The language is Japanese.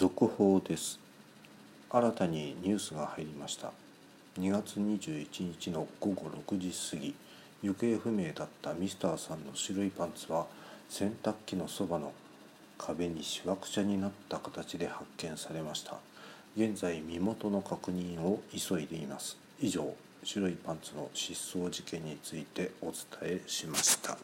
続報です。新たにニュースが入りました。2月21日の午後6時過ぎ行方不明だったミスターさんの白いパンツは洗濯機のそばの壁にしわくちゃになった形で発見されました。現在身元の確認を急いでいます。以上白いパンツの失踪事件についてお伝えしました。